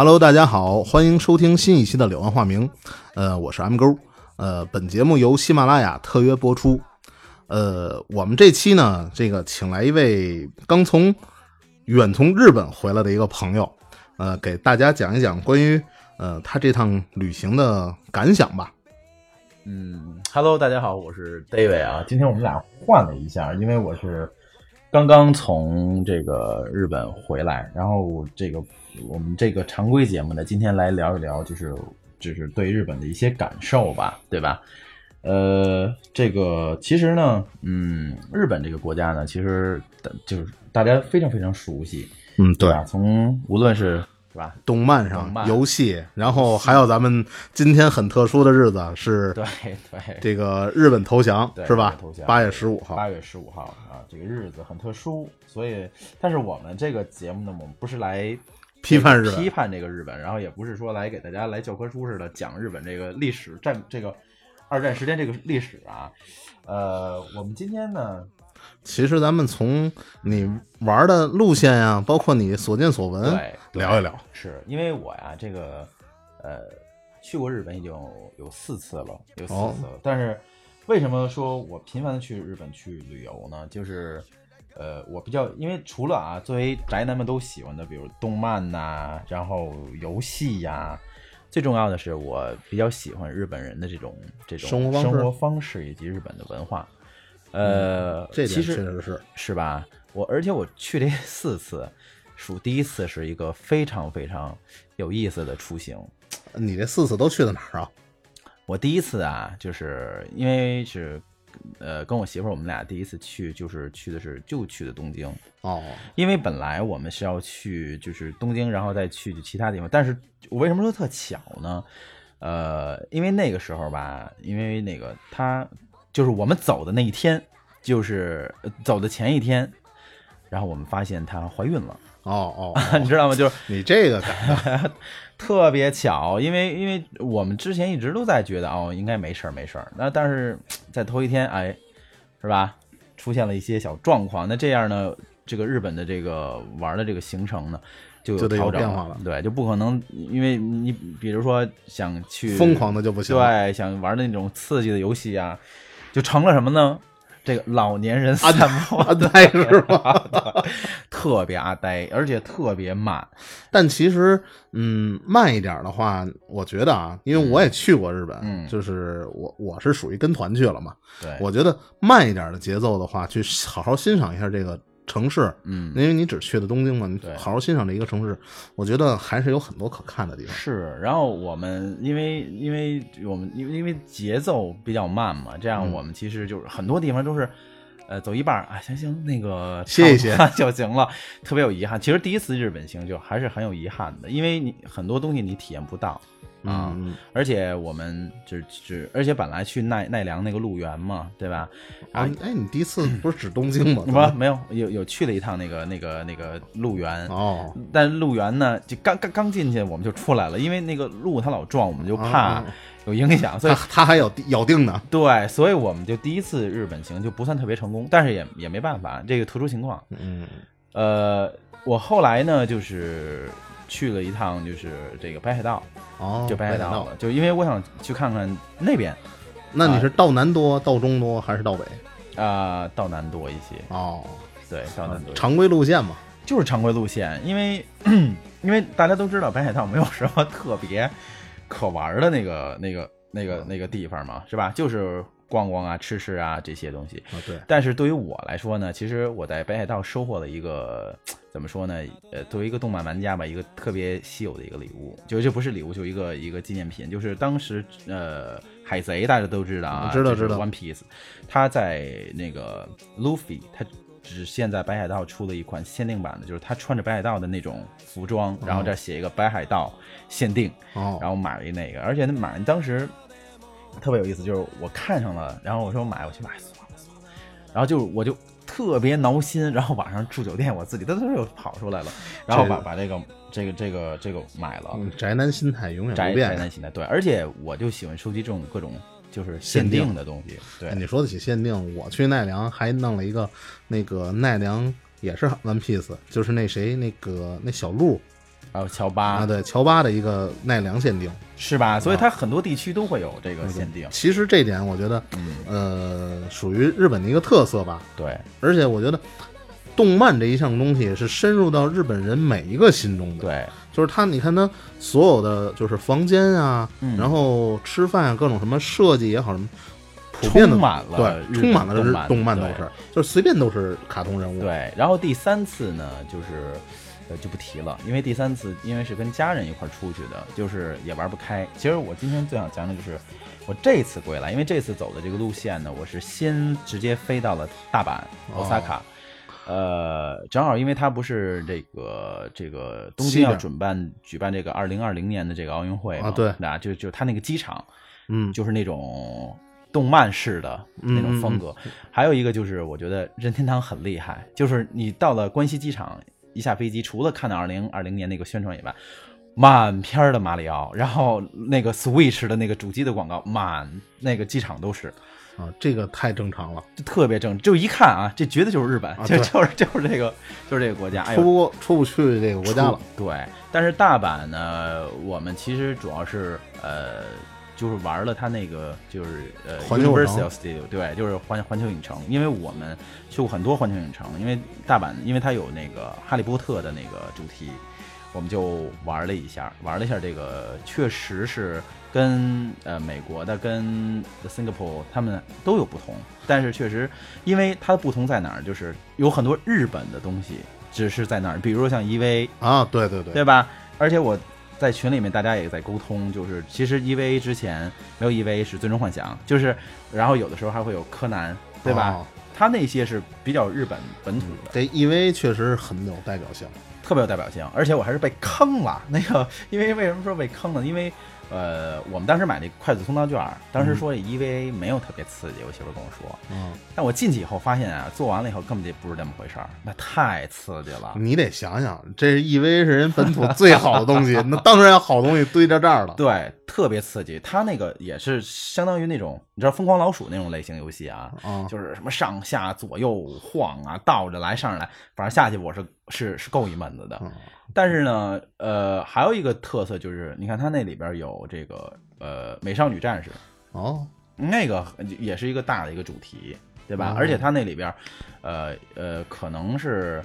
Hello，大家好，欢迎收听新一期的《柳暗花明》。呃，我是 M 勾。呃，本节目由喜马拉雅特约播出。呃，我们这期呢，这个请来一位刚从远从日本回来的一个朋友，呃，给大家讲一讲关于呃他这趟旅行的感想吧。嗯，Hello，大家好，我是 David 啊。今天我们俩换了一下，因为我是刚刚从这个日本回来，然后这个我们这个常规节目呢，今天来聊一聊，就是就是对日本的一些感受吧，对吧？呃，这个其实呢，嗯，日本这个国家呢，其实就是大家非常非常熟悉，嗯，对吧？从无论是是吧，动漫上、游戏，然后还有咱们今天很特殊的日子是，对对，这个日本投降是吧？投降，八月十五号，八月十五号啊，这个日子很特殊，所以，但是我们这个节目呢，我们不是来批判日本，批判这个日本，然后也不是说来给大家来教科书似的讲日本这个历史战这个。二战时间这个历史啊，呃，我们今天呢，其实咱们从你玩的路线呀，包括你所见所闻，聊一聊。是因为我呀，这个呃，去过日本已经有四次了，有四次了。但是为什么说我频繁的去日本去旅游呢？就是呃，我比较因为除了啊，作为宅男们都喜欢的，比如动漫呐，然后游戏呀。最重要的是，我比较喜欢日本人的这种这种生活生活方式以及日本的文化。呃，这其实确实是是吧？我而且我去这四次，数第一次是一个非常非常有意思的出行。你这四次都去的哪儿啊？我第一次啊，就是因为是。呃，跟我媳妇儿，我们俩第一次去就是去的是就去的东京哦，因为本来我们是要去就是东京，然后再去其他地方。但是我为什么说特巧呢？呃，因为那个时候吧，因为那个他就是我们走的那一天，就是走的前一天，然后我们发现她怀孕了。哦哦，你知道吗？就是你这个 特别巧，因为因为我们之前一直都在觉得哦，应该没事儿没事儿。那但是在头一天，哎，是吧？出现了一些小状况。那这样呢，这个日本的这个玩的这个行程呢，就有调整了。对，就不可能，因为你比如说想去疯狂的就不行，对，想玩的那种刺激的游戏啊，就成了什么呢？这个老年人散步阿呆是吧？特别阿呆，而且特别慢。但其实，嗯，慢一点的话，我觉得啊，因为我也去过日本，嗯，就是我我是属于跟团去了嘛。对，我觉得慢一点的节奏的话，去好好欣赏一下这个。城市，嗯，因为你只去的东京嘛，你好好欣赏这一个城市，我觉得还是有很多可看的地方。是，然后我们因为因为我们因为因为节奏比较慢嘛，这样我们其实就是很多地方都是，呃，走一半啊，行行，那个歇一歇就行了，特别有遗憾。其实第一次日本行就还是很有遗憾的，因为你很多东西你体验不到。啊，而且我们就就，而且本来去奈奈良那个鹿园嘛，对吧？啊，哎，你第一次 不是指东京吗？不，没有，有有去了一趟那个那个那个鹿园哦。但鹿园呢，就刚刚刚进去我们就出来了，因为那个鹿它老撞，我们就怕有影响，所以它还有咬定呢。对，所以我们就第一次日本行就不算特别成功，但是也也没办法，这个特殊情况。嗯，呃，我后来呢，就是。去了一趟，就是这个北海道，哦，就北海道了，就因为我想去看看那边。那你是到南多、到中多还是到北？啊，到南多一些。哦，对，到南多。常规路线嘛，就是常规路线，因为 因为大家都知道北海道没有什么特别可玩的那个那个那个那个地方嘛，是吧？就是逛逛啊，吃吃啊这些东西。啊，对。但是对于我来说呢，其实我在北海道收获了一个。怎么说呢？呃，作为一个动漫玩家吧，一个特别稀有的一个礼物，就这不是礼物，就一个一个纪念品。就是当时，呃，海贼大家都知道啊，知道知道。One Piece，他在那个 Luffy，他只现在北海道出了一款限定版的，就是他穿着北海道的那种服装，然后这写一个北海道限定，然后买了一那个，而且那买当时特别有意思，就是我看上了，然后我说买，我去买，算了算了，然后就我就。特别挠心，然后晚上住酒店，我自己噔噔又跑出来了，然后把把这个这个这个这个买了。宅男心态永远不变。宅男心态对，而且我就喜欢收集这种各种就是限定的东西。对，你说得起限定，我去奈良还弄了一个那个奈良也是 One Piece，就是那谁那个那小鹿还有乔巴啊，对，乔巴的一个奈良限定，是吧？所以它很多地区都会有这个限定。其实这点我觉得，呃，属于日本的一个特色吧。对，而且我觉得，动漫这一项东西是深入到日本人每一个心中的。对，就是他，你看他所有的就是房间啊，然后吃饭啊，各种什么设计也好，什么。充满了对，充满了动漫都是，就是随便都是卡通人物。对，然后第三次呢，就是呃就不提了，因为第三次因为是跟家人一块出去的，就是也玩不开。其实我今天最想讲的就是我这次归来，因为这次走的这个路线呢，我是先直接飞到了大阪、奥萨卡，呃，正好因为它不是这个这个东京要准办举办这个二零二零年的这个奥运会啊，对，那就就它那个机场，嗯，就是那种。动漫式的那种风格，还有一个就是我觉得任天堂很厉害，就是你到了关西机场一下飞机，除了看到二零二零年那个宣传以外，满片的马里奥，然后那个 Switch 的那个主机的广告，满那个机场都是啊，这个太正常了，就特别正，就一看啊，这绝对就是日本，就就是 就是这个就是这个国家，出不出不去这个国家了。对，但是大阪呢，我们其实主要是呃。就是玩了他那个，就是呃，Universal Studio，对，就是环环球影城。因为我们去过很多环球影城，因为大阪，因为它有那个哈利波特的那个主题，我们就玩了一下，玩了一下这个，确实是跟呃美国的跟 Singapore 他们都有不同，但是确实，因为它的不同在哪儿，就是有很多日本的东西只是在那儿，比如说像 EV 啊，对对对，对吧？而且我。在群里面，大家也在沟通，就是其实 EVA 之前没有 EVA 是最终幻想，就是然后有的时候还会有柯南，对吧？他那些是比较日本本土的。这 EVA 确实很有代表性，特别有代表性，而且我还是被坑了。那个，因为为什么说被坑了？因为呃，我们当时买那快速通道券，当时说 EVA 没有特别刺激，我媳妇跟我说，嗯，但我进去以后发现啊，做完了以后根本就不是这么回事儿，那太刺激了。你得想想，这 EVA 是人本土最好的东西，那当然好东西堆在这儿了。对，特别刺激。它那个也是相当于那种，你知道疯狂老鼠那种类型游戏啊，就是什么上下左右晃啊，倒着来上着来，反正下去我是是是够一闷子的。但是呢，呃，还有一个特色就是，你看它那里边有这个呃美少女战士哦，那个也是一个大的一个主题，对吧？而且它那里边，呃呃，可能是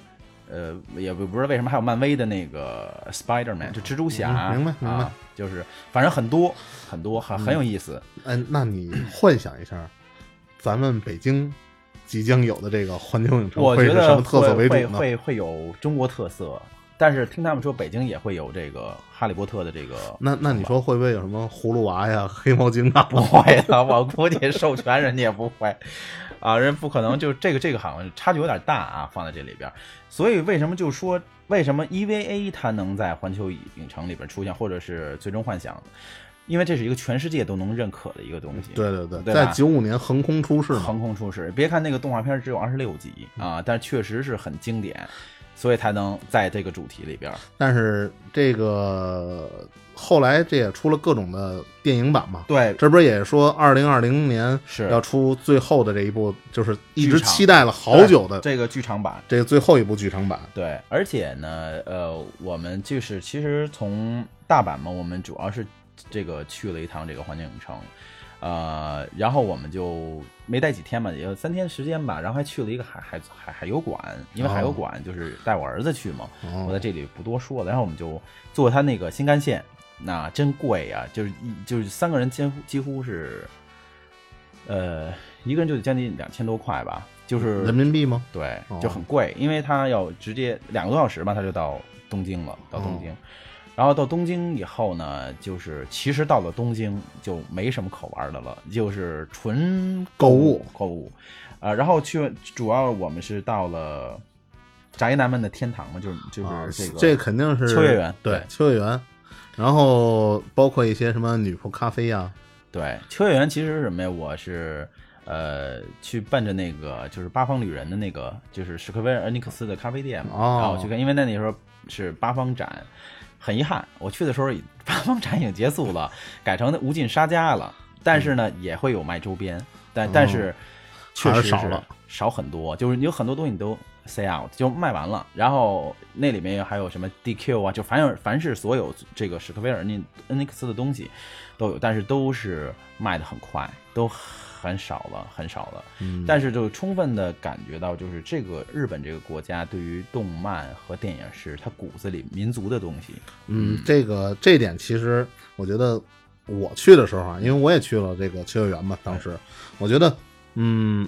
呃也不不知道为什么还有漫威的那个 Spider Man，就蜘蛛侠，明白明白，就是反正很多很多很很有意思。嗯，那你幻想一下，咱们北京即将有的这个环球影城会是什么特色为主呢？会会有中国特色。但是听他们说，北京也会有这个《哈利波特》的这个。那那你说会不会有什么葫芦娃呀、黑猫警长？不会的，我估计授权人家也不会啊，人不可能就这个这个好像差距有点大啊，放在这里边。所以为什么就说为什么 EVA 它能在环球影城里边出现，或者是最终幻想？因为这是一个全世界都能认可的一个东西。对对对，在九五年横空出世，横空出世。别看那个动画片只有二十六集啊，但确实是很经典。所以才能在这个主题里边，但是这个后来这也出了各种的电影版嘛？对，这不是也说二零二零年是要出最后的这一部，就是一直期待了好久的这个剧场版，这个最后一部剧场版。对，而且呢，呃，我们就是其实从大阪嘛，我们主要是这个去了一趟这个环球影城。呃，然后我们就没待几天嘛，也就三天时间吧。然后还去了一个海海海海游馆，因为海游馆就是带我儿子去嘛。我在这里不多说了。然后我们就坐他那个新干线，那真贵呀，就是一就是三个人几乎几乎是，呃，一个人就得将近两千多块吧，就是人民币吗？对，就很贵，因为他要直接两个多小时吧，他就到东京了，到东京。然后到东京以后呢，就是其实到了东京就没什么可玩的了，就是纯购物购物，呃，然后去主要我们是到了宅男们的天堂嘛，就是就是这个这肯定是秋叶原对秋叶原，然后包括一些什么女仆咖啡呀，对秋叶原其实是什么呀？我是呃去奔着那个就是八方旅人的那个就是史克威尔恩尼克斯的咖啡店嘛，然后去看，因为那那时候是八方展。很遗憾，我去的时候 八方展已经结束了，改成无尽沙家了。但是呢，也会有卖周边，但但是确实少了，少很多。就是有很多东西你都 say out 就卖完了，然后那里面还有什么 DQ 啊，就凡有凡是所有这个史克威尔那 NX 的东西都有，但是都是卖的很快，都很少了，很少了。嗯，但是就充分的感觉到，就是这个日本这个国家对于动漫和电影是它骨子里民族的东西。嗯，这个这点其实我觉得我去的时候啊，因为我也去了这个秋叶原嘛，当时我觉得嗯。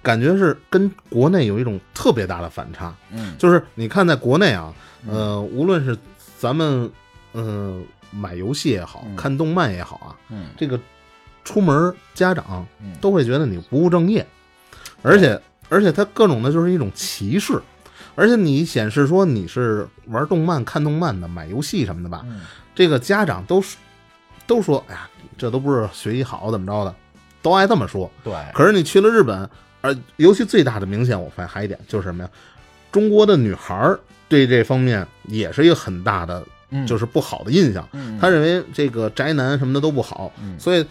感觉是跟国内有一种特别大的反差，嗯，就是你看在国内啊，呃，无论是咱们嗯买游戏也好看动漫也好啊，嗯，这个出门家长都会觉得你不务正业，而且而且他各种的就是一种歧视，而且你显示说你是玩动漫看动漫的买游戏什么的吧，这个家长都都说，哎呀，这都不是学习好怎么着的，都爱这么说，对，可是你去了日本。而尤其最大的明显，我发现还一点就是什么呀？中国的女孩对这方面也是一个很大的，就是不好的印象。他认为这个宅男什么的都不好，所以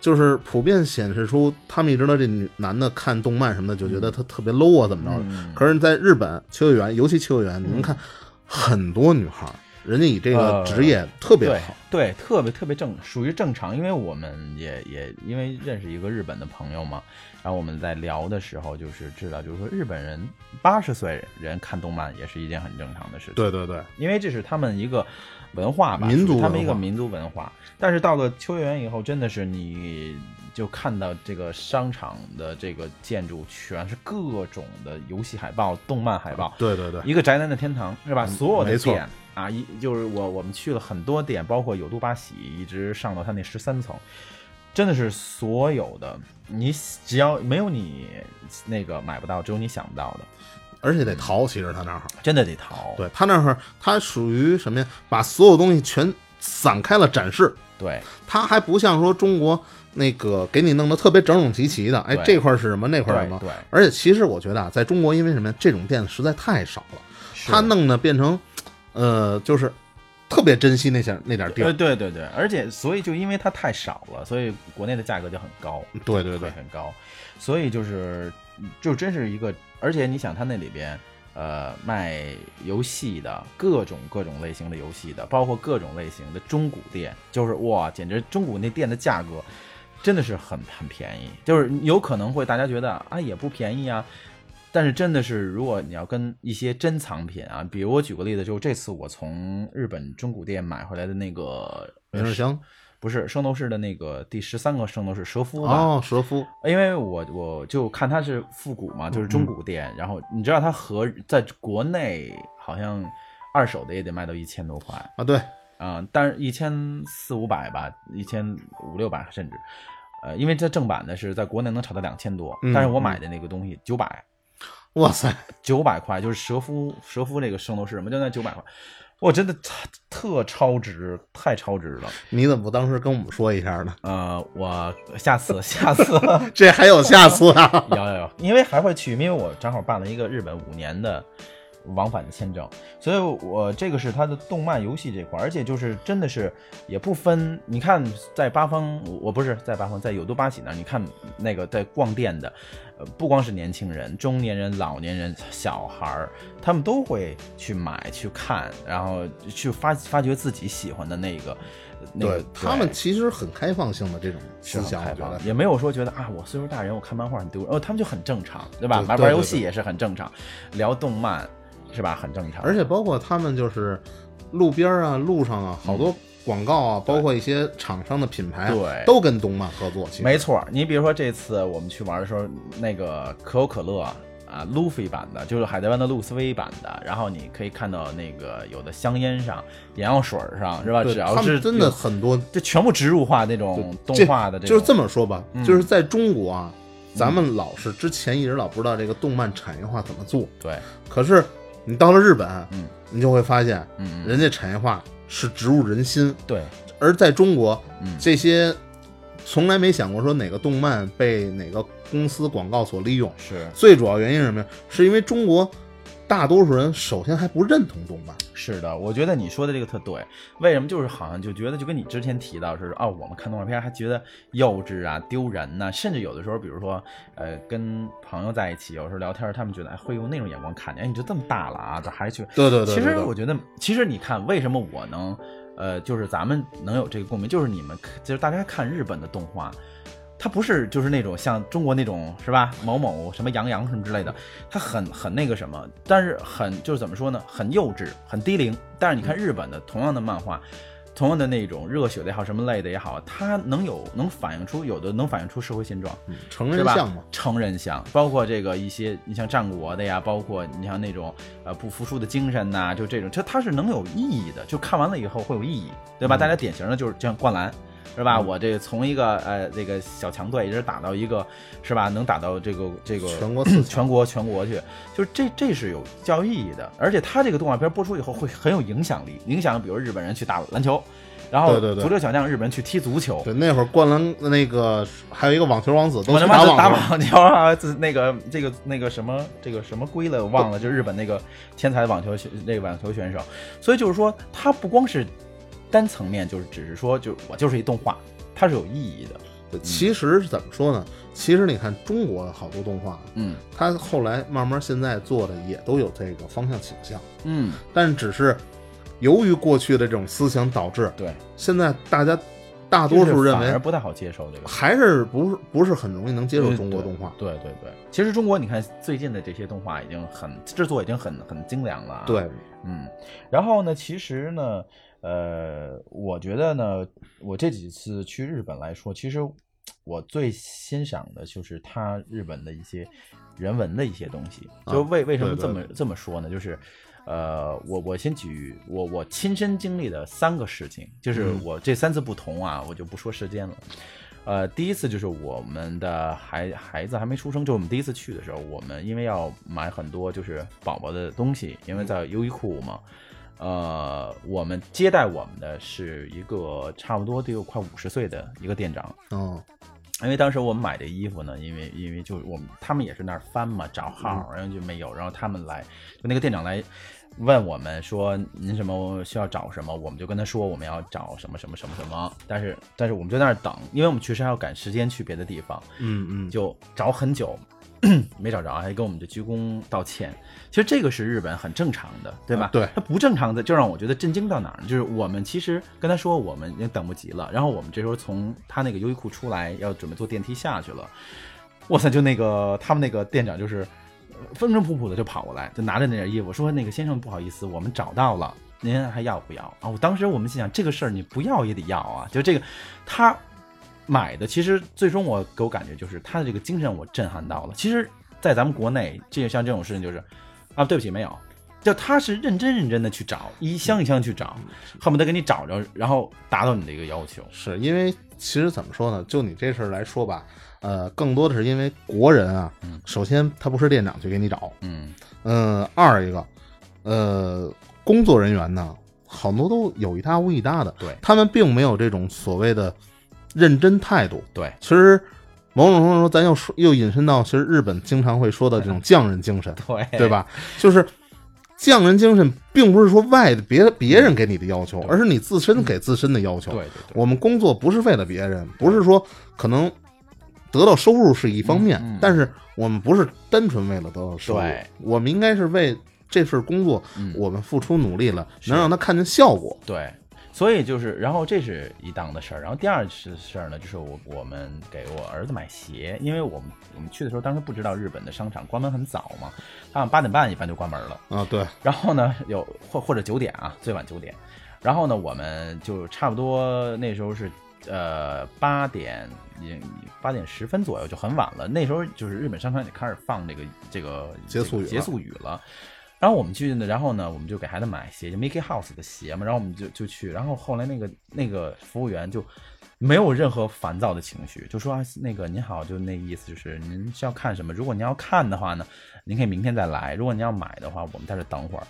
就是普遍显示出他们一直道这女男的看动漫什么的就觉得他特别 low 啊，怎么着的？可是，在日本秋叶原，尤其秋叶原，你们看很多女孩。人家以这个职业特别好，对，特别特别正，属于正常。因为我们也也因为认识一个日本的朋友嘛，然后我们在聊的时候，就是知道，就是说日本人八十岁人看动漫也是一件很正常的事情。对对对，因为这是他们一个文化吧，民族他们一个民族文化。但是到了秋叶原以后，真的是你就看到这个商场的这个建筑全是各种的游戏海报、动漫海报。对对对，一个宅男的天堂是吧？所有的店。啊，一就是我我们去了很多店，包括有都八喜，一直上到他那十三层，真的是所有的你只要没有你那个买不到，只有你想不到的，而且得淘，其实他那儿真的得淘。对他那儿，他属于什么呀？把所有东西全散开了展示。对，他还不像说中国那个给你弄得特别整整齐齐的，哎，这块是什么，那块什么。对，而且其实我觉得啊，在中国，因为什么呀？这种店实在太少了，他弄的变成。呃，就是特别珍惜那些那点地儿，对对对，而且所以就因为它太少了，所以国内的价格就很高，对对对，很高，所以就是就真是一个，而且你想它那里边呃卖游戏的各种各种类型的游戏的，包括各种类型的中古店，就是哇，简直中古那店的价格真的是很很便宜，就是有可能会大家觉得啊也不便宜啊。但是真的是，如果你要跟一些珍藏品啊，比如我举个例子，就这次我从日本中古店买回来的那个明日香，不是圣斗士的那个第十三个圣斗士蛇夫哦，蛇夫，因为我我就看它是复古嘛，就是中古店，然后你知道它和在国内好像二手的也得卖到一千多块啊，对，啊，但是一千四五百吧，一千五六百甚至，呃，因为这正版的是在国内能炒到两千多，但是我买的那个东西九百。哇塞，九百块就是蛇夫，蛇夫这个圣斗士什么就那九百块，哇，真的特超值，太超值了！你怎么不当时跟我们说一下呢？呃，我下次，下次，这还有下次啊？有有有，因为还会去，因为我正好办了一个日本五年的。往返的签证，所以我这个是它的动漫游戏这块，而且就是真的是也不分。你看在八方，我不是在八方，在有都八喜那儿，你看那个在逛店的，呃，不光是年轻人、中年人、老年人、小孩儿，他们都会去买、去看，然后去发发掘自己喜欢的那个。对他们其实很开放性的这种思想，开放，也没有说觉得啊，我岁数大人我看漫画很丢，哦，他们就很正常，对吧？玩玩游戏也是很正常，聊动漫。是吧？很正常，而且包括他们就是路边啊、路上啊，好多广告啊，包括一些厂商的品牌，对，都跟动漫合作。没错，你比如说这次我们去玩的时候，那个可口可乐啊，啊路飞版的，就是海贼王的路斯威版的，然后你可以看到那个有的香烟上、眼药水上，是吧？只要是真的很多，就全部植入化那种动画的，就是这么说吧，就是在中国啊，咱们老是之前一直老不知道这个动漫产业化怎么做，对，可是。你到了日本，嗯，你就会发现，嗯，人家产业化是植入人心，对。而在中国，嗯，这些从来没想过说哪个动漫被哪个公司广告所利用，是。最主要原因是什么呀？是因为中国大多数人首先还不认同动漫。是的，我觉得你说的这个特对。为什么？就是好像就觉得就跟你之前提到是哦，我们看动画片还觉得幼稚啊、丢人呐，甚至有的时候，比如说呃，跟朋友在一起，有时候聊天，他们觉得会用那种眼光看你，哎，你就这么大了啊，咋还去？对对对。其实我觉得，其实你看，为什么我能呃，就是咱们能有这个共鸣，就是你们就是大家看日本的动画。它不是就是那种像中国那种是吧？某某什么杨洋什么之类的，它很很那个什么，但是很就是怎么说呢？很幼稚，很低龄。但是你看日本的同样的漫画，同样的那种热血的也好，什么类的也好，它能有能反映出有的能反映出社会现状，成人像嘛？成人像，包括这个一些你像战国的呀，包括你像那种呃不服输的精神呐，就这种，这它是能有意义的，就看完了以后会有意义，对吧？大家典型的就是像灌篮。是吧？我这从一个呃这个小强队一直打到一个，是吧？能打到这个这个全国 全国全国去，就是这这是有教育意义的。而且他这个动画片播出以后会很有影响力，影响比如日本人去打篮球，然后足球小将日本人去踢足球。对，那会儿灌篮那个还有一个网球王子都打打网球啊，那个这个那个什么这个什么龟了我忘了，就日本那个天才网球那个网球选手。所以就是说，他不光是。单层面就是只是说，就我就是一动画，它是有意义的。其实怎么说呢？其实你看中国的好多动画，嗯，它后来慢慢现在做的也都有这个方向倾向，嗯，但只是由于过去的这种思想导致，对，现在大家大多数认为不太好接受这个，还是不是不是很容易能接受中国动画？对对对，其实中国你看最近的这些动画已经很制作已经很很精良了，对，嗯，然后呢，其实呢。呃，我觉得呢，我这几次去日本来说，其实我最欣赏的就是他日本的一些人文的一些东西。就为为什么这么这么说呢？就是，呃，我我先举我我亲身经历的三个事情，就是我这三次不同啊，我就不说时间了。呃，第一次就是我们的孩孩子还没出生，就我们第一次去的时候，我们因为要买很多就是宝宝的东西，因为在优衣库嘛。呃，我们接待我们的是一个差不多得有快五十岁的一个店长。嗯，因为当时我们买的衣服呢，因为因为就是我们他们也是那儿翻嘛，找号，然后就没有，然后他们来，就那个店长来问我们说您什么需要找什么，我们就跟他说我们要找什么什么什么什么，但是但是我们就在那儿等，因为我们确实还要赶时间去别的地方。嗯嗯，就找很久。没找着，还跟我们的鞠躬道歉。其实这个是日本很正常的，对吧？对，他不正常的就让我觉得震惊到哪儿呢？就是我们其实跟他说我们已经等不及了，然后我们这时候从他那个优衣库出来，要准备坐电梯下去了。哇塞，就那个他们那个店长就是风尘仆仆的就跑过来，就拿着那件衣服说：“那个先生不好意思，我们找到了，您还要不要啊？”我当时我们心想，这个事儿你不要也得要啊，就这个他。买的其实最终我给我感觉就是他的这个精神我震撼到了。其实，在咱们国内，这像这种事情就是，啊，对不起，没有，就他是认真认真的去找，一箱一箱去找，恨不得给你找着，然后达到你的一个要求。是因为其实怎么说呢？就你这事儿来说吧，呃，更多的是因为国人啊，首先他不是店长去给你找，嗯嗯，二一个，呃，工作人员呢，好多都有一搭无一搭的，对他们并没有这种所谓的。认真态度，对，其实某种程度说，咱又说又引申到，其实日本经常会说的这种匠人精神，对，对吧？就是匠人精神，并不是说外的别别人给你的要求，而是你自身给自身的要求。对对对，我们工作不是为了别人，不是说可能得到收入是一方面，但是我们不是单纯为了得到收入，我们应该是为这份工作，我们付出努力了，能让他看见效果。对。所以就是，然后这是一档的事儿，然后第二是事儿呢，就是我我们给我儿子买鞋，因为我们我们去的时候，当时不知道日本的商场关门很早嘛，好像八点半一般就关门了啊，对。然后呢，有或或者九点啊，最晚九点。然后呢，我们就差不多那时候是呃八点，八点十分左右就很晚了。那时候就是日本商场也开始放这个这个结束结束语了。然后我们去呢，然后呢，我们就给孩子买鞋，就 Mickey House 的鞋嘛。然后我们就就去，然后后来那个那个服务员就没有任何烦躁的情绪，就说那个您好，就那意思就是您需要看什么？如果您要看的话呢，您可以明天再来；如果您要买的话，我们在这等会儿。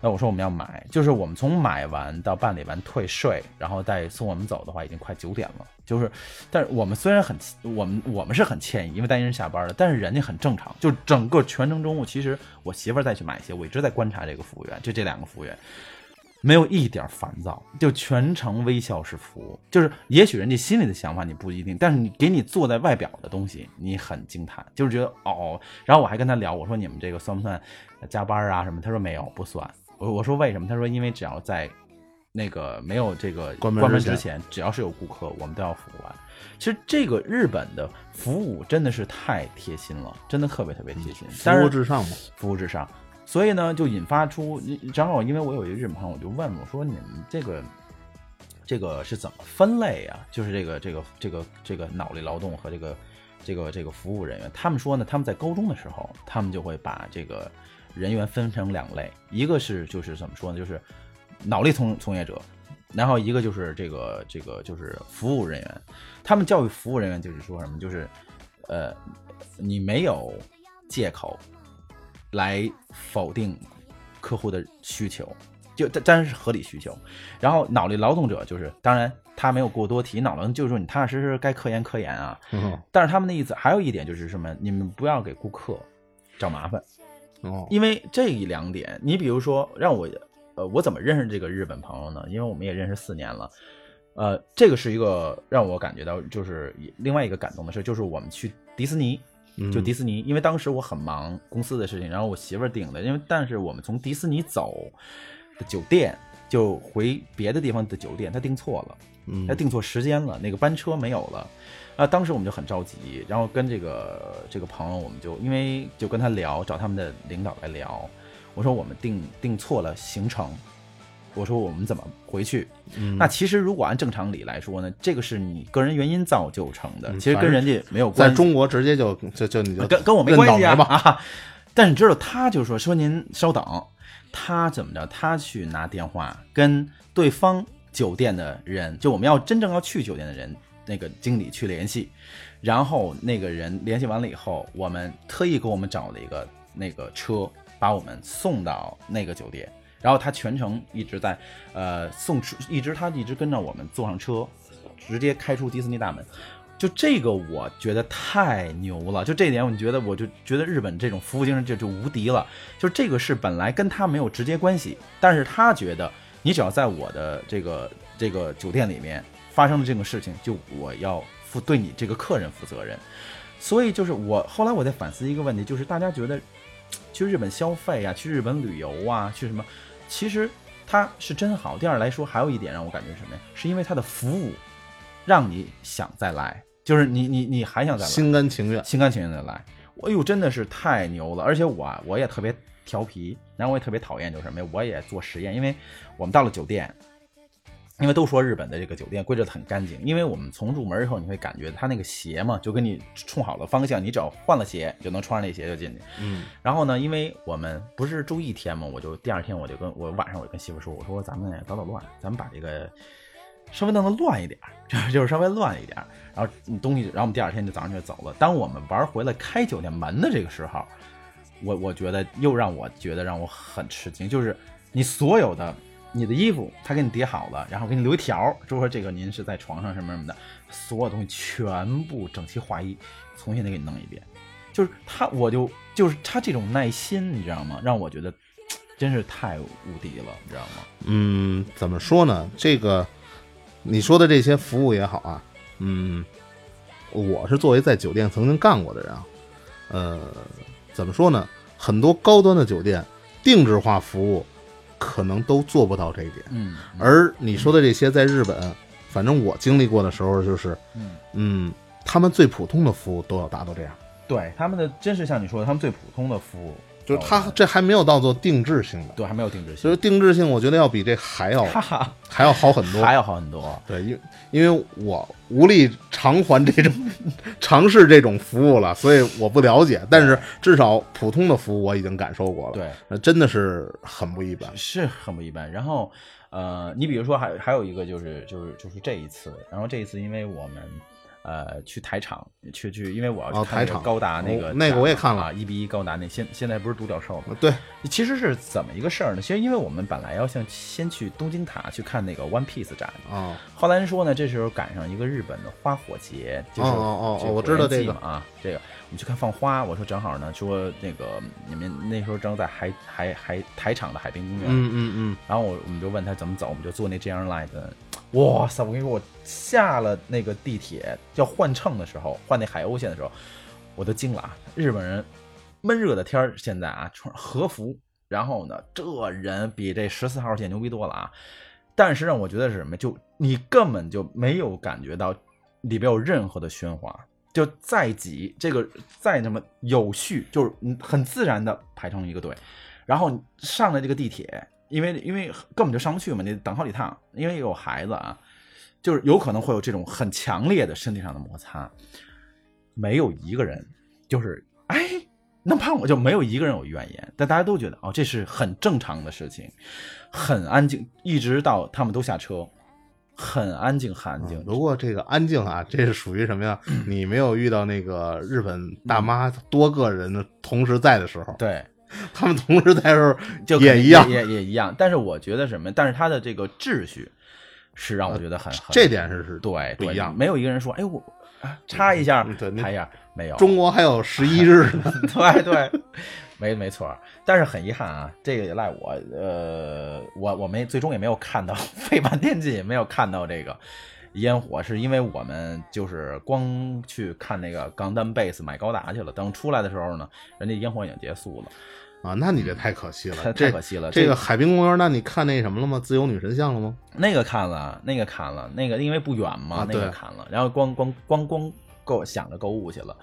那我说我们要买，就是我们从买完到办理完退税，然后再送我们走的话，已经快九点了。就是，但是我们虽然很，我们我们是很歉意，因为担心人下班了，但是人家很正常。就整个全程中，午，其实我媳妇儿再去买鞋，我一直在观察这个服务员，就这两个服务员，没有一点烦躁，就全程微笑式服务。就是也许人家心里的想法你不一定，但是你给你做在外表的东西，你很惊叹，就是觉得哦。然后我还跟他聊，我说你们这个算不算加班啊什么？他说没有，不算。我我说为什么？他说因为只要在，那个没有这个关门之前，只要是有顾客，我们都要服务完。其实这个日本的服务真的是太贴心了，真的特别特别贴心。服务至上嘛，服务至上。所以呢，就引发出正好，因为我有一个日本朋友，我就问我说：“你们这个这个是怎么分类啊？就是这个这个这个这个脑力劳动和这个这个这个服务人员。”他们说呢，他们在高中的时候，他们就会把这个。人员分成两类，一个是就是怎么说呢，就是脑力从从业者，然后一个就是这个这个就是服务人员。他们教育服务人员就是说什么，就是呃，你没有借口来否定客户的需求，就当然是合理需求。然后脑力劳动者就是，当然他没有过多提脑力，就是说你踏踏实实该科研科研啊。但是他们的意思还有一点就是什么，你们不要给顾客找麻烦。哦，因为这一两点，你比如说让我，呃，我怎么认识这个日本朋友呢？因为我们也认识四年了，呃，这个是一个让我感觉到就是另外一个感动的事，就是我们去迪士尼，就迪士尼，因为当时我很忙公司的事情，然后我媳妇儿订的，因为但是我们从迪士尼走的酒店就回别的地方的酒店，他订错了，他订错时间了，那个班车没有了。啊，当时我们就很着急，然后跟这个这个朋友，我们就因为就跟他聊，找他们的领导来聊。我说我们订订错了行程，我说我们怎么回去？那其实如果按正常理来说呢，这个是你个人原因造就成的，其实跟人家没有关系。在中国直接就就就你就跟跟我没关系啊。但是你知道，他就说说您稍等，他怎么着？他去拿电话跟对方酒店的人，就我们要真正要去酒店的人。那个经理去联系，然后那个人联系完了以后，我们特意给我们找了一个那个车，把我们送到那个酒店。然后他全程一直在，呃，送出，一直他一直跟着我们坐上车，直接开出迪士尼大门。就这个我觉得太牛了，就这点我觉得我就觉得日本这种服务精神就就无敌了。就这个是本来跟他没有直接关系，但是他觉得你只要在我的这个这个酒店里面。发生的这种事情，就我要负对你这个客人负责任，所以就是我后来我在反思一个问题，就是大家觉得去日本消费啊，去日本旅游啊，去什么，其实它是真好。第二来说，还有一点让我感觉什么呀？是因为它的服务让你想再来，就是你你你还想再来，心甘情愿，心甘情愿的来。哎呦，真的是太牛了！而且我我也特别调皮，然后我也特别讨厌就是什么呀？我也做实验，因为我们到了酒店。因为都说日本的这个酒店归置的很干净，因为我们从入门以后，你会感觉它那个鞋嘛，就跟你冲好了方向，你只要换了鞋就能穿上那鞋就进去。嗯，然后呢，因为我们不是住一天嘛，我就第二天我就跟我晚上我就跟媳妇说，我说咱们捣捣乱，咱们把这个稍微弄得乱一点，就就是稍微乱一点，然后东西，然后我们第二天就早上就走了。当我们玩回来开酒店门的这个时候，我我觉得又让我觉得让我很吃惊，就是你所有的。你的衣服他给你叠好了，然后给你留一条，就说这个您是在床上什么什么的，所有东西全部整齐划一，重新得给你弄一遍。就是他，我就就是他这种耐心，你知道吗？让我觉得真是太无敌了，你知道吗？嗯，怎么说呢？这个你说的这些服务也好啊，嗯，我是作为在酒店曾经干过的人啊，呃，怎么说呢？很多高端的酒店定制化服务。可能都做不到这一点，嗯，而你说的这些，在日本，反正我经历过的时候，就是，嗯嗯，他们最普通的服务都要达到这样，对，他们的真是像你说的，他们最普通的服务。就是它这还没有到做定制性的，对，还没有定制性。所以定制性，我觉得要比这还要还要好很多，还要好很多。对，因因为我无力偿还这种 尝试这种服务了，所以我不了解。但是至少普通的服务我已经感受过了，对，那真的是很不一般，是很不一般。然后，呃，你比如说还还有一个就是就是就是这一次，然后这一次因为我们呃，去台场，去去，因为我要去台场。高达那个那个我也看了。啊，一比一高达那现现在不是独角兽吗？对，其实是怎么一个事儿呢？其实因为我们本来要像先去东京塔去看那个 One Piece 展。啊，后来人说呢，这时候赶上一个日本的花火节，就是哦哦哦，我知道这个。啊，这个我们去看放花，我说正好呢，说那个你们那时候正在海海海台场的海滨公园，嗯嗯嗯，然后我我们就问他怎么走，我们就坐那 JR Line 的。哇塞！我跟你说，我下了那个地铁要换乘的时候，换那海鸥线的时候，我都惊了啊！日本人闷热的天儿，现在啊穿和服，然后呢，这人比这十四号线牛逼多了啊！但是让我觉得是什么？就你根本就没有感觉到里边有任何的喧哗，就再挤，这个再那么有序，就是嗯很自然的排成一个队，然后上了这个地铁。因为因为根本就上不去嘛，你等好几趟。因为有孩子啊，就是有可能会有这种很强烈的身体上的摩擦。没有一个人就是哎，那怕我就没有一个人有怨言，但大家都觉得哦，这是很正常的事情，很安静，一直到他们都下车，很安静，很安静。不过这个安静啊，这是属于什么呀？你没有遇到那个日本大妈多个人同时在的时候。对。他们同时在时候就也一样，也也一样。但是我觉得什么？但是他的这个秩序是让我觉得很很这点是是对不一样。没有一个人说：“哎，我插一下，插一下。”没有。中国还有十一日呢。对对，没没错。但是很遗憾啊，这个也赖我。呃，我我没最终也没有看到，费半天劲也没有看到这个烟火，是因为我们就是光去看那个钢弹 base 买高达去了。等出来的时候呢，人家烟火已经结束了。啊，那你这太可惜了，太可惜了。这个海滨公园，那你看那什么了吗？自由女神像了吗？那个看了，那个看了，那个因为不远嘛，那个看了。然后光光光光购想着购物去了，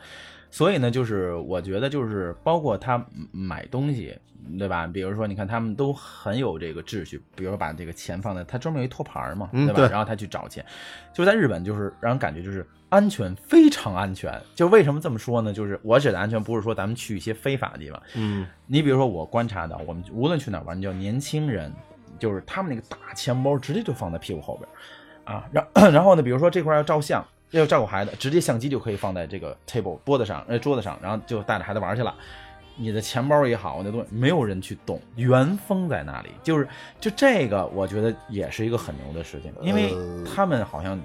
所以呢，就是我觉得就是包括他买东西。对吧？比如说，你看他们都很有这个秩序，比如说把这个钱放在他专门有一托盘嘛，对吧？然后他去找钱，就在日本就是让人感觉就是安全非常安全。就为什么这么说呢？就是我指的安全不是说咱们去一些非法的地方，嗯，你比如说我观察到，我们无论去哪玩，你叫年轻人，就是他们那个大钱包直接就放在屁股后边啊，然 然后呢，比如说这块要照相，要照顾孩子，直接相机就可以放在这个 table 桌子上，呃桌子上，然后就带着孩子玩去了。你的钱包也好，那东西没有人去动，原封在那里。就是就这个，我觉得也是一个很牛的事情，因为他们好像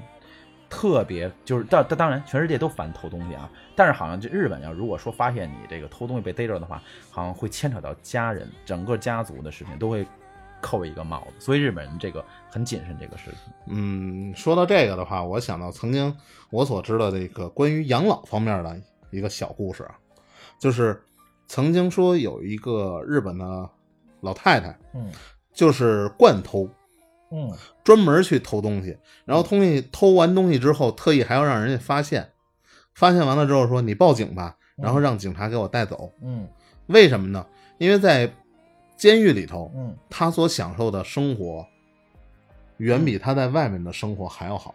特别就是，当当然全世界都烦偷东西啊，但是好像这日本要如果说发现你这个偷东西被逮着的话，好像会牵扯到家人整个家族的事情，都会扣一个帽子。所以日本人这个很谨慎这个事情。嗯，说到这个的话，我想到曾经我所知道的一个关于养老方面的一个小故事啊，就是。曾经说有一个日本的老太太，嗯，就是惯偷，嗯，专门去偷东西，然后东西偷完东西之后，特意还要让人家发现，发现完了之后说你报警吧，然后让警察给我带走，嗯，为什么呢？因为在监狱里头，嗯，他所享受的生活远比他在外面的生活还要好。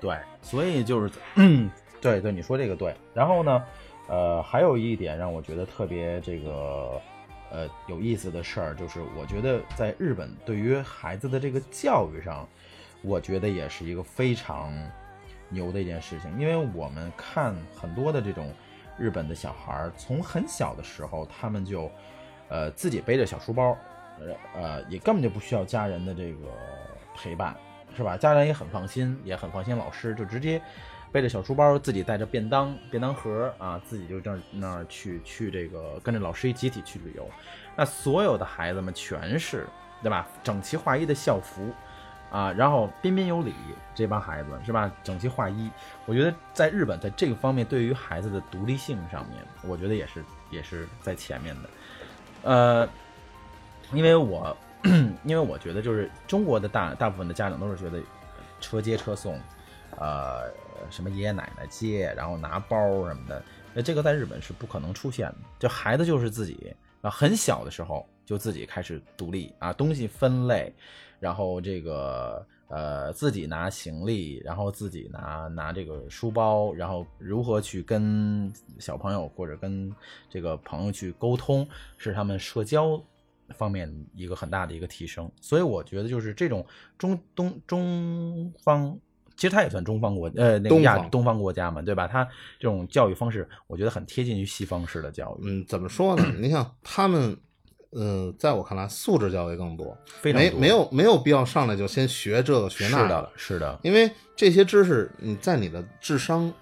对，所以就是，嗯，对对，你说这个对。然后呢，呃，还有一点让我觉得特别这个，呃，有意思的事儿，就是我觉得在日本对于孩子的这个教育上，我觉得也是一个非常牛的一件事情。因为我们看很多的这种日本的小孩儿，从很小的时候，他们就，呃，自己背着小书包，呃呃，也根本就不需要家人的这个陪伴。是吧？家长也很放心，也很放心老师，就直接背着小书包，自己带着便当、便当盒啊，自己就这那儿去去这个跟着老师一集体去旅游。那所有的孩子们全是对吧？整齐划一的校服啊，然后彬彬有礼，这帮孩子是吧？整齐划一。我觉得在日本，在这个方面，对于孩子的独立性上面，我觉得也是也是在前面的。呃，因为我。因为我觉得，就是中国的大大部分的家长都是觉得，车接车送，呃，什么爷爷奶奶接，然后拿包什么的，那这个在日本是不可能出现的。就孩子就是自己啊，很小的时候就自己开始独立啊，东西分类，然后这个呃自己拿行李，然后自己拿拿这个书包，然后如何去跟小朋友或者跟这个朋友去沟通，是他们社交。方面一个很大的一个提升。所以我觉得就是这种中东中方。其实它也算中方国，呃，那个亚东方国家嘛，对吧？它这种教育方式，我觉得很贴近于西方式的教育。嗯，怎么说呢？你像他们，呃，在我看来，素质教育更多，非常没没有没有必要上来就先学这个学那个。是的，是的。因为这些知识，你在你的智商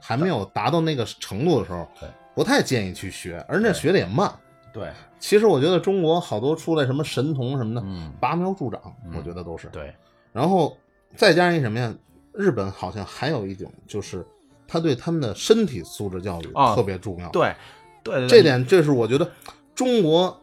还没有达到那个程度的时候，对，不太建议去学，而且学的也慢。对，其实我觉得中国好多出来什么神童什么的，嗯，拔苗助长，我觉得都是。对，然后再加上一什么呀？日本好像还有一种，就是他对他们的身体素质教育特别重要。对，对，这点这是我觉得中国，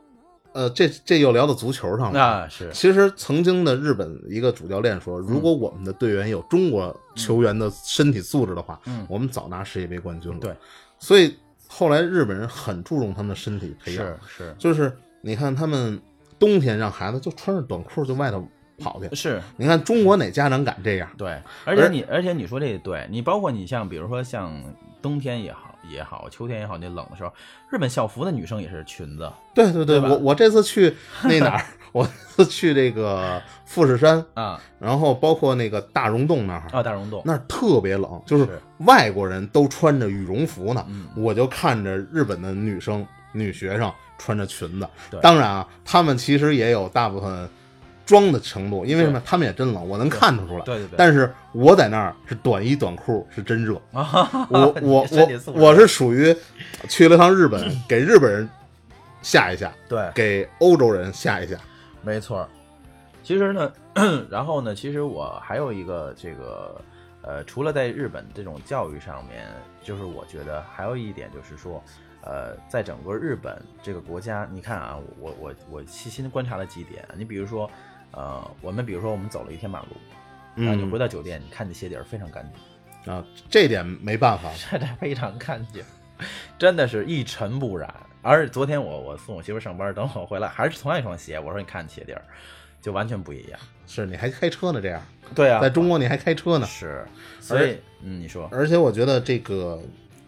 呃，这这又聊到足球上了啊。是，其实曾经的日本一个主教练说，如果我们的队员有中国球员的身体素质的话，嗯，我们早拿世界杯冠军了。对，所以后来日本人很注重他们的身体培养，是是，就是你看他们冬天让孩子就穿着短裤就外头。跑去是，你看中国哪家长敢这样？对，而且你而且你说这对你包括你像比如说像冬天也好也好，秋天也好，那冷的时候，日本校服的女生也是裙子。对对对，我我这次去那哪儿，我去这个富士山。啊，然后包括那个大溶洞那儿。啊，大溶洞。那儿特别冷，就是外国人都穿着羽绒服呢，我就看着日本的女生女学生穿着裙子。当然啊，他们其实也有大部分。装的程度，因为什么？他们也真冷，我能看得出来。对对对。但是我在那儿是短衣短裤，是真热。我我我我是属于去了趟日本，给日本人吓一吓，对，给欧洲人吓一吓。没错。其实呢，然后呢，其实我还有一个这个呃，除了在日本这种教育上面，就是我觉得还有一点就是说，呃，在整个日本这个国家，你看啊，我我我细心观察了几点，你比如说。呃，我们比如说，我们走了一天马路，然后你回到酒店，你看你鞋底儿非常干净啊，这点没办法，这点非常干净，真的是一尘不染。而昨天我我送我媳妇上班，等我回来还是同样一双鞋，我说你看鞋底儿，就完全不一样。是你还开车呢，这样？对啊，在中国你还开车呢。是，所以嗯，你说，而且我觉得这个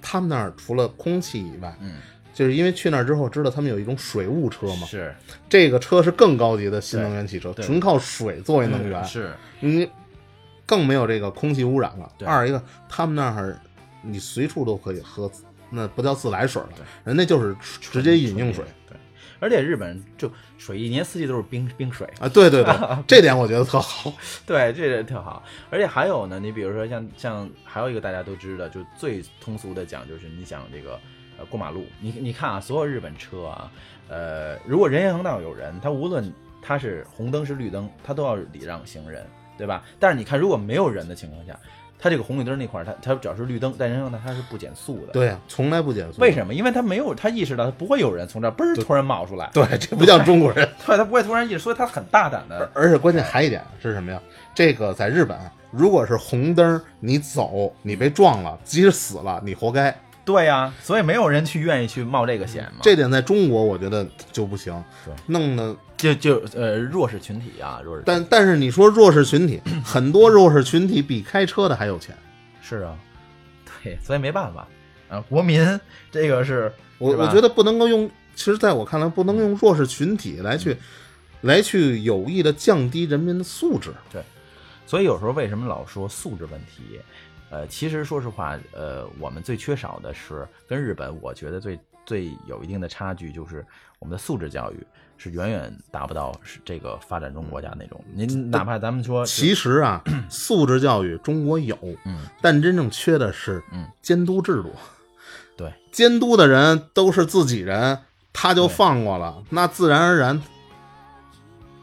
他们那儿除了空气以外，嗯。就是因为去那儿之后知道他们有一种水务车嘛，是这个车是更高级的新能源汽车，纯靠水作为能源，是你更没有这个空气污染了。二一个，他们那儿你随处都可以喝，那不叫自来水了，人家就是直接饮用水。对，而且日本就水一年四季都是冰冰水啊，对对对，这点我觉得特好。对，这点特好。而且还有呢，你比如说像像还有一个大家都知道，就最通俗的讲就是你想这个。呃，过马路，你你看啊，所有日本车啊，呃，如果人行横道有人，他无论他是红灯是绿灯，他都要礼让行人，对吧？但是你看，如果没有人的情况下，他这个红绿灯那块儿，他他只要是绿灯，在人行道他是不减速的。对啊，从来不减速。为什么？因为他没有，他意识到他不会有人从这嘣儿突然冒出来。对，这不像中国人。对，他不会突然意识，所以他很大胆的。而且关键还一点是什么呀？这个在日本，如果是红灯，你走，你被撞了，即使死了，你活该。对呀，所以没有人去愿意去冒这个险嘛。这点在中国我觉得就不行，对，弄得就就呃弱势群体啊，弱势。但但是你说弱势群体，很多弱势群体比开车的还有钱。是啊，对，所以没办法啊，国民这个是我我觉得不能够用，其实在我看来不能用弱势群体来去来去有意的降低人民的素质。对，所以有时候为什么老说素质问题？呃，其实说实话，呃，我们最缺少的是跟日本，我觉得最最有一定的差距，就是我们的素质教育是远远达不到是这个发展中国家那种。您哪怕咱们说，其实啊，素质教育中国有，嗯，但真正缺的是嗯监督制度。对，监督的人都是自己人，他就放过了，那自然而然。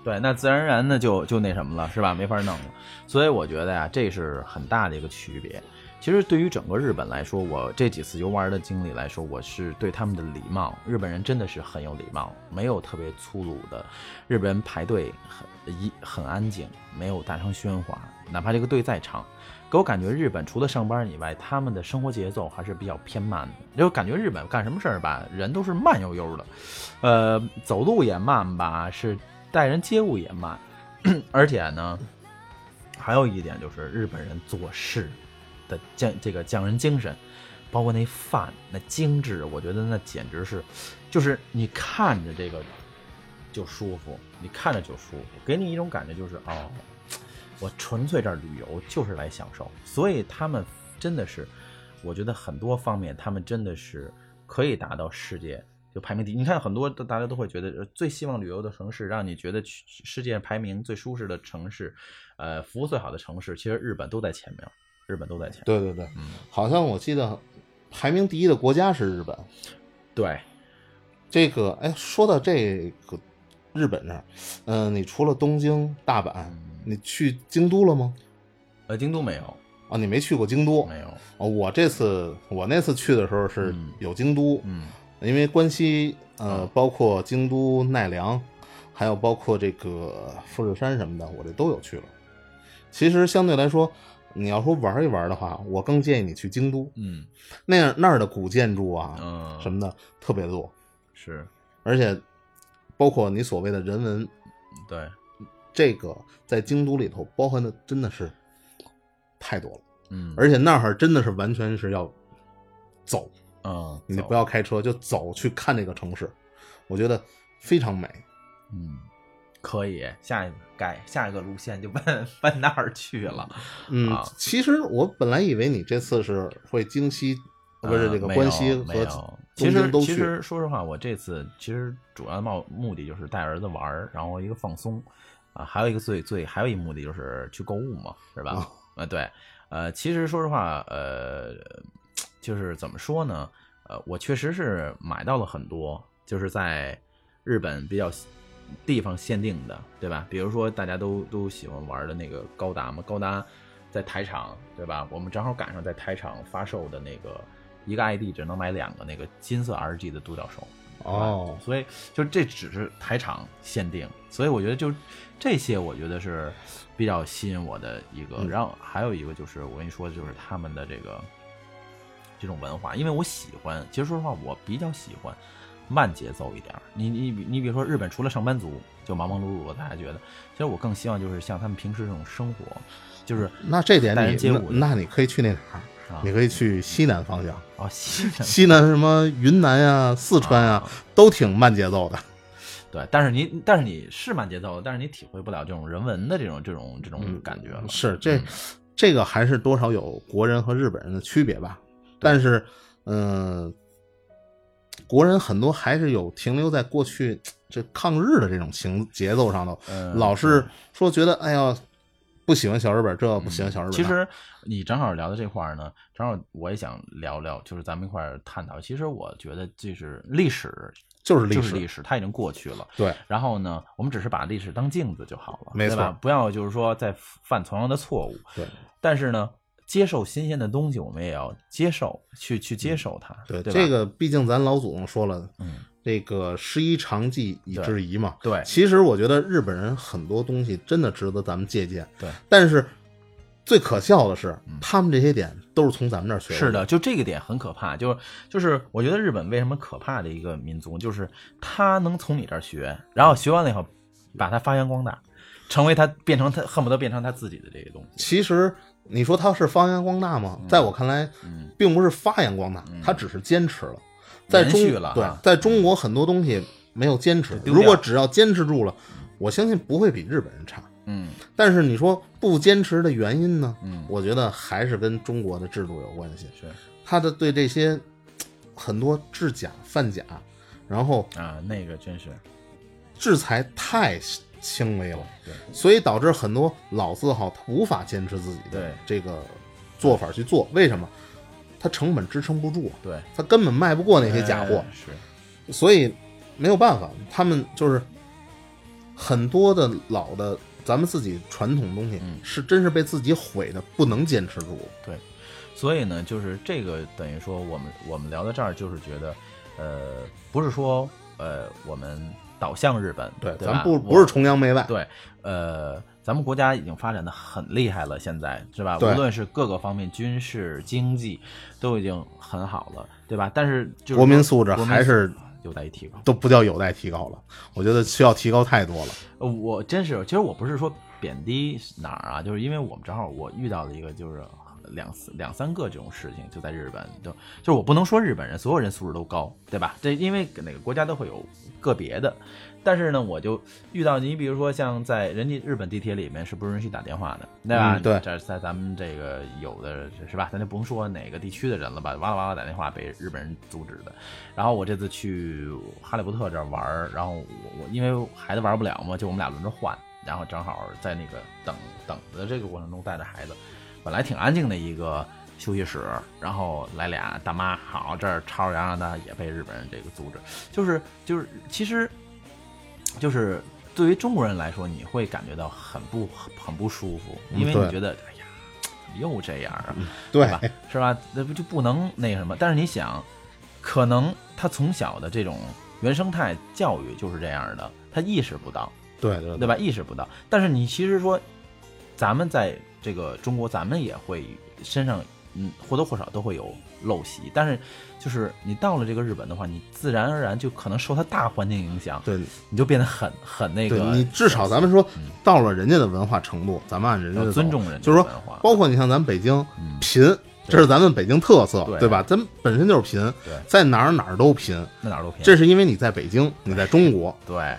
对，那自然而然的就就那什么了，是吧？没法弄了。所以我觉得呀，这是很大的一个区别。其实对于整个日本来说，我这几次游玩的经历来说，我是对他们的礼貌，日本人真的是很有礼貌，没有特别粗鲁的。日本人排队很一很安静，没有大声喧哗，哪怕这个队再长，给我感觉日本除了上班以外，他们的生活节奏还是比较偏慢的。就感觉日本干什么事儿吧，人都是慢悠悠的，呃，走路也慢吧，是。待人接物也慢，而且呢，还有一点就是日本人做事的匠这个匠人精神，包括那饭那精致，我觉得那简直是，就是你看着这个就舒服，你看着就舒服，给你一种感觉就是哦，我纯粹这儿旅游就是来享受。所以他们真的是，我觉得很多方面他们真的是可以达到世界就排名第一。你看很多大家都会觉得最希望旅游的城市，让你觉得世界排名最舒适的城市，呃，服务最好的城市，其实日本都在前面。日本都在前，对对对，嗯，好像我记得排名第一的国家是日本，对，这个哎，说到这个日本这儿，嗯，你除了东京、大阪，你去京都了吗？呃，京都没有啊，你没去过京都？没有哦，我这次我那次去的时候是有京都，嗯，因为关西呃，包括京都、奈良，还有包括这个富士山什么的，我这都有去了。其实相对来说。你要说玩一玩的话，我更建议你去京都。嗯，那样那儿的古建筑啊，嗯，什么的特别多。是，而且包括你所谓的人文，对，这个在京都里头包含的真的是太多了。嗯，而且那儿真的是完全是要走，嗯，你不要开车，就走去看这个城市，我觉得非常美。嗯。可以，下一个改下一个路线就 奔奔那儿去了。嗯，其实我本来以为你这次是会京西，不是这个关西和其实其实说实话，我这次其实主要的目目的就是带儿子玩儿，然后一个放松啊，还有一个最最还有一目的就是去购物嘛，是吧？啊，对，呃，其实说实话，呃，就是怎么说呢？呃，我确实是买到了很多，就是在日本比较。地方限定的，对吧？比如说大家都都喜欢玩的那个高达嘛，高达在台场，对吧？我们正好赶上在台场发售的那个一个 ID 只能买两个那个金色 RG 的独角兽哦，所以就这只是台场限定，所以我觉得就这些，我觉得是比较吸引我的一个。然后还有一个就是我跟你说的就是他们的这个这种文化，因为我喜欢，其实说实话，我比较喜欢。慢节奏一点你你你比如说日本除了上班族就忙忙碌碌，大家觉得，其实我更希望就是像他们平时这种生活，就是那这点你那你可以去那哪儿？你可以去西南方向啊，西南西南什么云南呀、四川呀，都挺慢节奏的。对，但是你但是你是慢节奏，但是你体会不了这种人文的这种这种这种感觉了。是这这个还是多少有国人和日本人的区别吧？但是嗯。国人很多还是有停留在过去这抗日的这种情节奏上头，老是说觉得哎呀不喜欢小日本，这不喜欢小日本。其实你正好聊到这块儿呢，正好我也想聊聊，就是咱们一块儿探讨。其实我觉得这是历史，就是历史，历史它已经过去了。对。然后呢，我们只是把历史当镜子就好了，没错，不要就是说再犯同样的错误。对。但是呢。接受新鲜的东西，我们也要接受，去去接受它。对，这个毕竟咱老祖宗说了，嗯，这个师夷长技以制夷嘛。对，其实我觉得日本人很多东西真的值得咱们借鉴。对，但是最可笑的是，他们这些点都是从咱们这儿学的。是的，就这个点很可怕。就是就是，我觉得日本为什么可怕的一个民族，就是他能从你这儿学，然后学完了以后，把它发扬光大，成为他变成他恨不得变成他自己的这些东西。其实。你说他是发扬光大吗？在我看来，并不是发扬光大，他只是坚持了。在中对，在中国很多东西没有坚持。如果只要坚持住了，我相信不会比日本人差。嗯，但是你说不坚持的原因呢？嗯，我觉得还是跟中国的制度有关系。是他的对这些很多制假贩假，然后啊，那个真是制裁太。轻微了，对，所以导致很多老字号他无法坚持自己的这个做法去做，为什么？它成本支撑不住，对，它根本卖不过那些假货，是，所以没有办法，他们就是很多的老的咱们自己传统东西，是真是被自己毁的，不能坚持住，对，所以呢，就是这个等于说我们我们聊到这儿，就是觉得，呃，不是说呃我们。导向日本，对，咱不不是崇洋媚外，对，呃，咱们国家已经发展的很厉害了，现在是吧？无论是各个方面，军事、经济都已经很好了，对吧？但是国民素质还是有待提高，都不叫有待提高了，我觉得需要提高太多了。我真是，其实我不是说贬低哪儿啊，就是因为我们正好我遇到了一个就是两两三个这种事情，就在日本，就就是我不能说日本人所有人素质都高，对吧？这因为哪个国家都会有个别的。但是呢，我就遇到你，比如说像在人家日本地铁里面是不允许打电话的，对吧？对，这在咱们这个有的是吧？咱就不用说哪个地区的人了吧，哇啦哇啦打电话被日本人阻止的。然后我这次去哈利波特这儿玩，然后我我因为孩子玩不了嘛，就我们俩轮着换，然后正好在那个等等的这个过程中带着孩子，本来挺安静的一个休息室，然后来俩大妈，好这儿吵吵嚷嚷的，也被日本人这个阻止，就是就是其实。就是对于中国人来说，你会感觉到很不很不舒服，因为你觉得，哎呀，又这样啊，对吧？是吧？那不就不能那什么？但是你想，可能他从小的这种原生态教育就是这样的，他意识不到，对对对吧？意识不到。但是你其实说，咱们在这个中国，咱们也会身上。嗯，或多或少都会有陋习，但是就是你到了这个日本的话，你自然而然就可能受它大环境影响，对，你就变得很很那个。你至少咱们说到了人家的文化程度，咱们按人家的尊重人家，就是说，包括你像咱们北京贫，这是咱们北京特色，对吧？咱本身就是贫，在哪儿哪儿都贫，哪儿都贫。这是因为你在北京，你在中国，对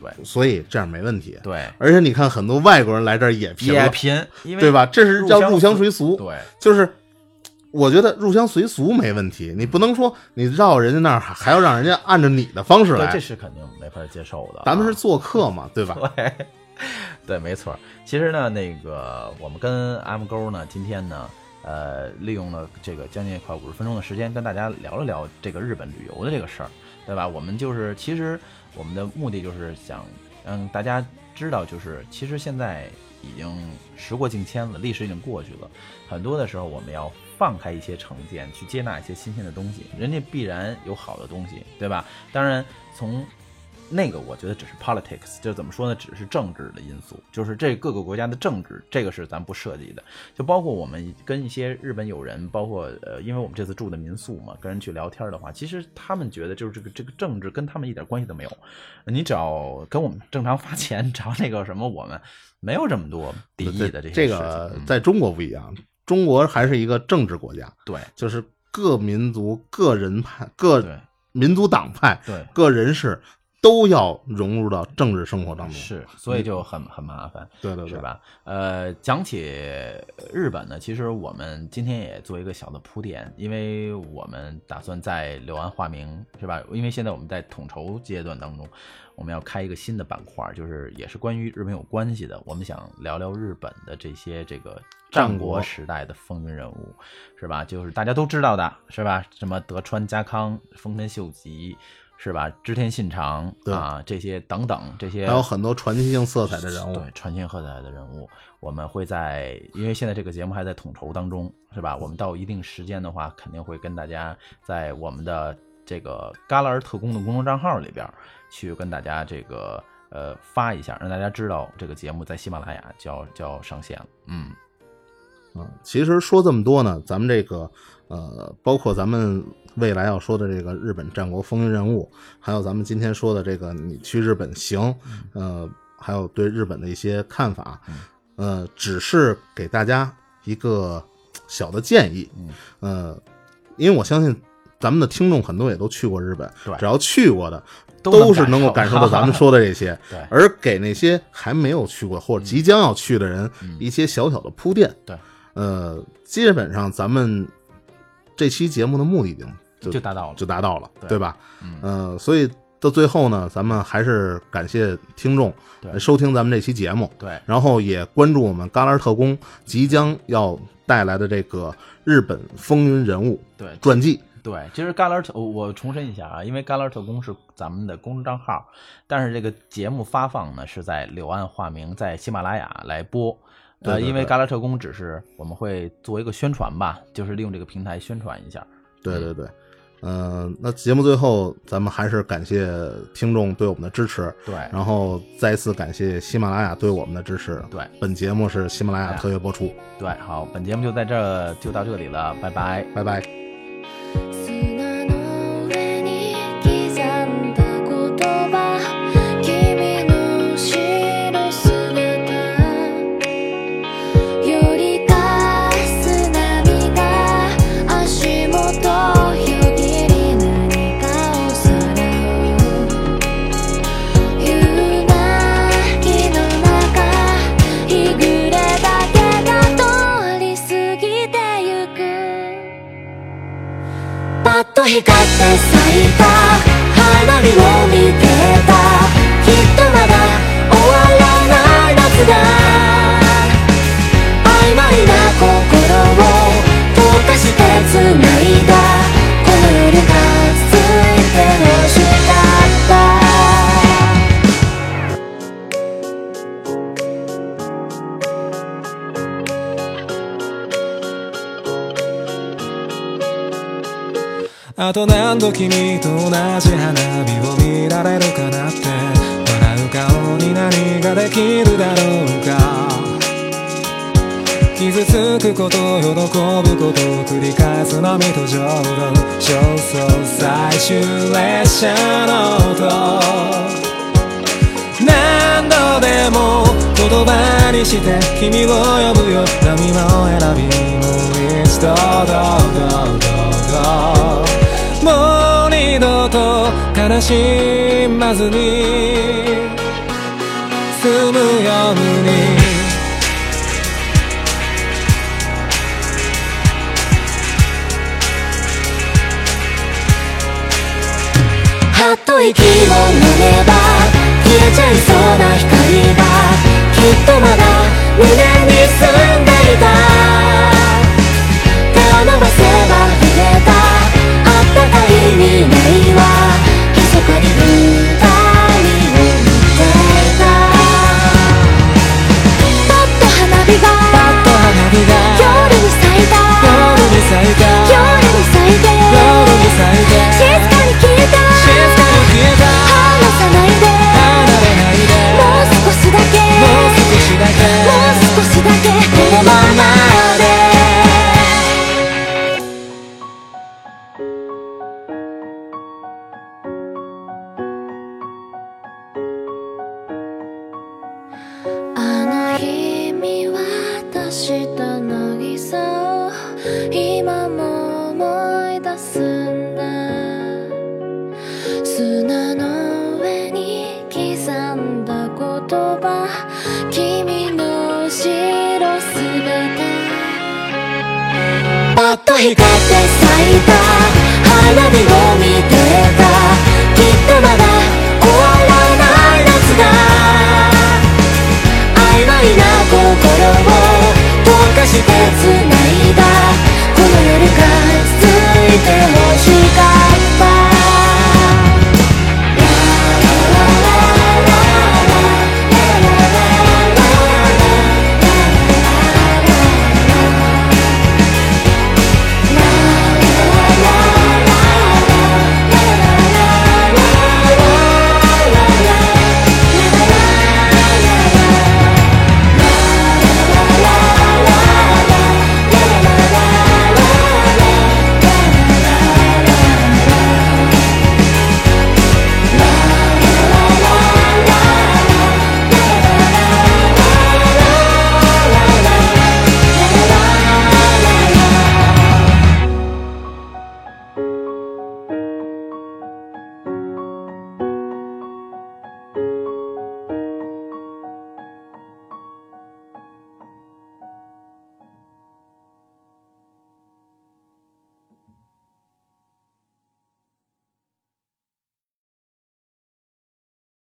对，所以这样没问题。对，而且你看很多外国人来这儿也贫，也贫，对吧？这是叫入乡随俗，对，就是。我觉得入乡随俗没问题，你不能说你绕人家那儿还要让人家按照你的方式来，这是肯定没法接受的。咱们是做客嘛，对吧？对，对，没错。其实呢，那个我们跟 M 勾呢，今天呢，呃，利用了这个将近快五十分钟的时间，跟大家聊了聊这个日本旅游的这个事儿，对吧？我们就是其实我们的目的就是想让大家知道，就是其实现在已经时过境迁了，历史已经过去了，很多的时候我们要。放开一些成见，去接纳一些新鲜的东西，人家必然有好的东西，对吧？当然，从那个我觉得只是 politics，就怎么说呢？只是政治的因素，就是这各个国家的政治，这个是咱不涉及的。就包括我们跟一些日本友人，包括呃，因为我们这次住的民宿嘛，跟人去聊天的话，其实他们觉得就是这个这个政治跟他们一点关系都没有。你只要跟我们正常发钱，只要那个什么，我们没有这么多敌意的这些。这个在中国不一样。中国还是一个政治国家，对，就是各民族、各人派、各民族党派、对个人士都要融入到政治生活当中，是，所以就很很麻烦，对对对，是吧？呃，讲起日本呢，其实我们今天也做一个小的铺垫，因为我们打算在柳暗花明，是吧？因为现在我们在统筹阶段当中。我们要开一个新的板块，就是也是关于日本有关系的。我们想聊聊日本的这些这个战国时代的风云人物，是吧？就是大家都知道的，是吧？什么德川家康、丰臣秀吉，是吧？织田信长啊，这些等等，这些还有很多传奇性色彩的人物，对，传奇性色彩的人物，我们会在，因为现在这个节目还在统筹当中，是吧？我们到一定时间的话，肯定会跟大家在我们的这个嘎啦尔特工的公众账号里边。去跟大家这个呃发一下，让大家知道这个节目在喜马拉雅就要就要上线了。嗯嗯，其实说这么多呢，咱们这个呃，包括咱们未来要说的这个日本战国风云人物，还有咱们今天说的这个你去日本行，呃，还有对日本的一些看法，呃，只是给大家一个小的建议。呃，因为我相信咱们的听众很多也都去过日本，只要去过的。都是能够感受到咱们 说的这些，对。而给那些还没有去过或者即将要去的人一些小小的铺垫，对。呃，基本上咱们这期节目的目的已经就达到了，就达到了，对吧？嗯。所以到最后呢，咱们还是感谢听众收听咱们这期节目，对。然后也关注我们嘎啦特工即将要带来的这个日本风云人物对传记。对，其实嘎啦特，我重申一下啊，因为嘎啦特工是咱们的公众账号，但是这个节目发放呢是在柳暗花明，在喜马拉雅来播。呃，因为嘎啦特工只是我们会做一个宣传吧，就是利用这个平台宣传一下。对对对，嗯，那节目最后咱们还是感谢听众对我们的支持，对，然后再次感谢喜马拉雅对我们的支持。对，本节目是喜马拉雅特约播出。对，好，本节目就在这就到这里了，拜拜，拜拜。と君と同じ花火を見られるかなって。笑う顔に何ができるだろうか。傷つくこと喜ぶことを繰り返す波と浄土。焦燥最終列車の音。何度でも言葉にして君を呼ぶよ。波の選びもう一度どうどうどうどうもう二度と悲しまずに済むように。はっと息を飲めば消えちゃいそうな光がきっとまだ胸に住んでいた。Bye-bye. っと光って咲いた。花火を見てた。きっとまだ